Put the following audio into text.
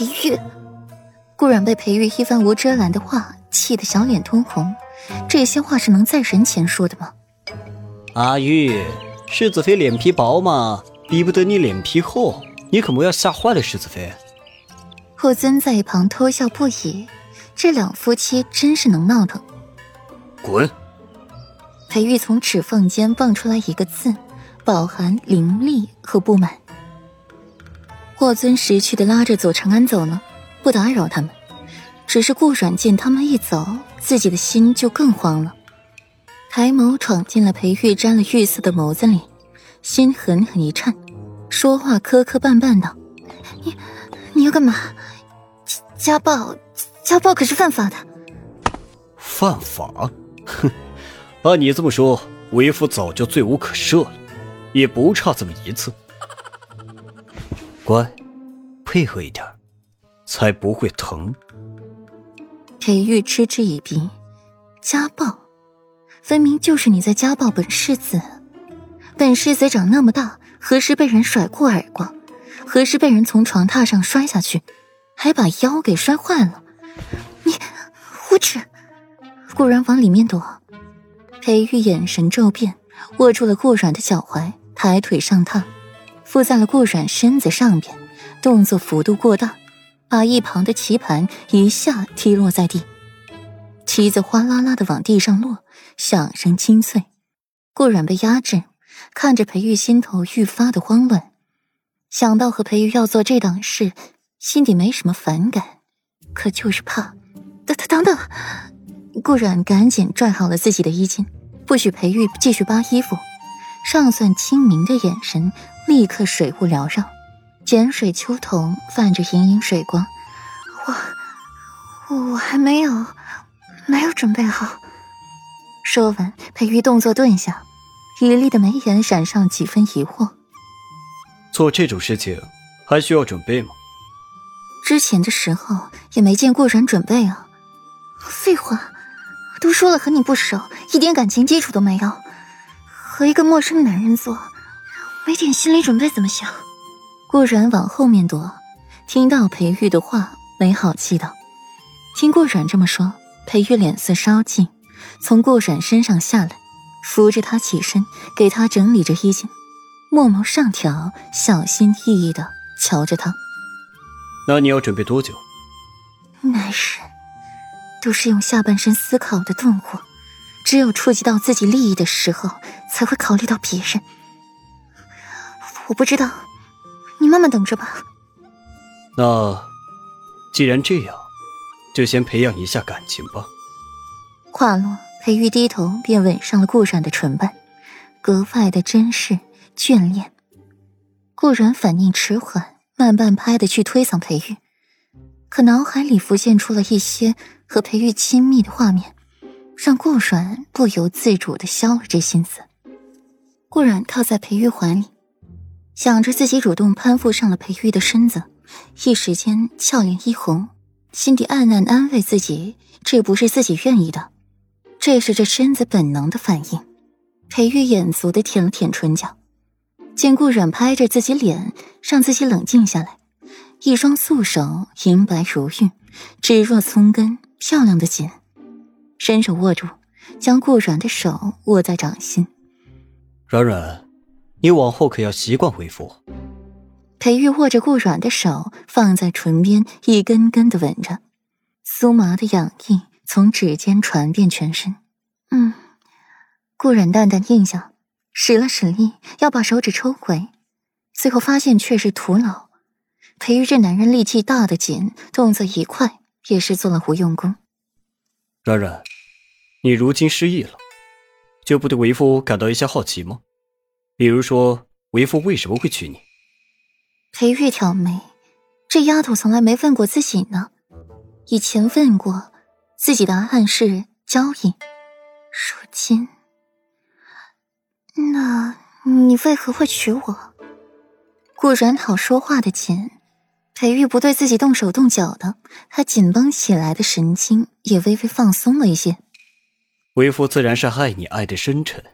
裴玉，顾然被裴玉一番无遮拦的话气得小脸通红。这些话是能在人前说的吗？阿玉，世子妃脸皮薄嘛，比不得你脸皮厚。你可莫要吓坏了世子妃。霍尊在一旁偷笑不已，这两夫妻真是能闹腾。滚！裴玉从指缝间蹦出来一个字，饱含凌厉和不满。霍尊识趣的拉着左长安走了，不打扰他们。只是顾阮见他们一走，自己的心就更慌了，抬眸闯进了裴玉沾了玉色的眸子里，心狠狠一颤，说话磕磕绊绊道：“你，你要干嘛？家暴，家暴可是犯法的。”犯法？哼，按你这么说，为夫早就罪无可赦了，也不差这么一次。乖，配合一点，才不会疼。裴玉嗤之以鼻，家暴，分明就是你在家暴本世子。本世子长那么大，何时被人甩过耳光？何时被人从床榻上摔下去，还把腰给摔坏了？你无耻！顾然往里面躲。裴玉眼神骤变，握住了顾软的脚踝，抬腿上榻。附在了顾阮身子上边，动作幅度过大，把一旁的棋盘一下踢落在地，棋子哗啦啦的往地上落，响声清脆。顾阮被压制，看着裴玉，心头愈发的慌乱。想到和裴玉要做这档事，心底没什么反感，可就是怕。等等等等，顾阮赶紧拽好了自己的衣襟，不许裴玉继续扒衣服。尚算清明的眼神，立刻水雾缭绕，碱水秋瞳泛着莹莹水光。我，我还没有，没有准备好。说完，裴玉动作顿下，绮丽的眉眼闪上几分疑惑。做这种事情还需要准备吗？之前的时候也没见过人准备啊。废话，都说了和你不熟，一点感情基础都没有。和一个陌生男人做，没点心理准备怎么行？顾然往后面躲，听到裴玉的话，没好气道：“听顾然这么说，裴玉脸色稍静，从顾然身上下来，扶着他起身，给他整理着衣襟，墨眸上挑，小心翼翼的瞧着他。那你要准备多久？男人都是用下半身思考的动物。”只有触及到自己利益的时候，才会考虑到别人。我不知道，你慢慢等着吧。那既然这样，就先培养一下感情吧。话落，裴玉低头便吻上了顾然的唇瓣，格外的珍视眷恋。顾然反应迟缓，慢半拍的去推搡裴玉，可脑海里浮现出了一些和裴玉亲密的画面。让顾阮不由自主的消了这心思。顾阮靠在裴玉怀里，想着自己主动攀附上了裴玉的身子，一时间俏脸一红，心底暗暗安慰自己：这不是自己愿意的，这是这身子本能的反应。裴玉眼足的舔了舔唇角，见顾阮拍着自己脸，让自己冷静下来，一双素手银白如玉，指若葱根，漂亮的紧。伸手握住，将顾软的手握在掌心。软软，你往后可要习惯为夫。裴玉握着顾软的手，放在唇边，一根根的吻着，酥麻的痒意从指尖传遍全身。嗯，顾软淡淡应下，使了使力，要把手指抽回，最后发现却是徒劳。裴玉这男人力气大的紧，动作一快，也是做了无用功。软软，你如今失忆了，就不对为夫感到一些好奇吗？比如说，为夫为什么会娶你？裴玉挑眉，这丫头从来没问过自己呢。以前问过，自己答案是交易。如今，那你为何会娶我？顾然讨说话的紧。裴玉不对自己动手动脚的，他紧绷起来的神经也微微放松了一些。为夫自然是爱你爱的深沉。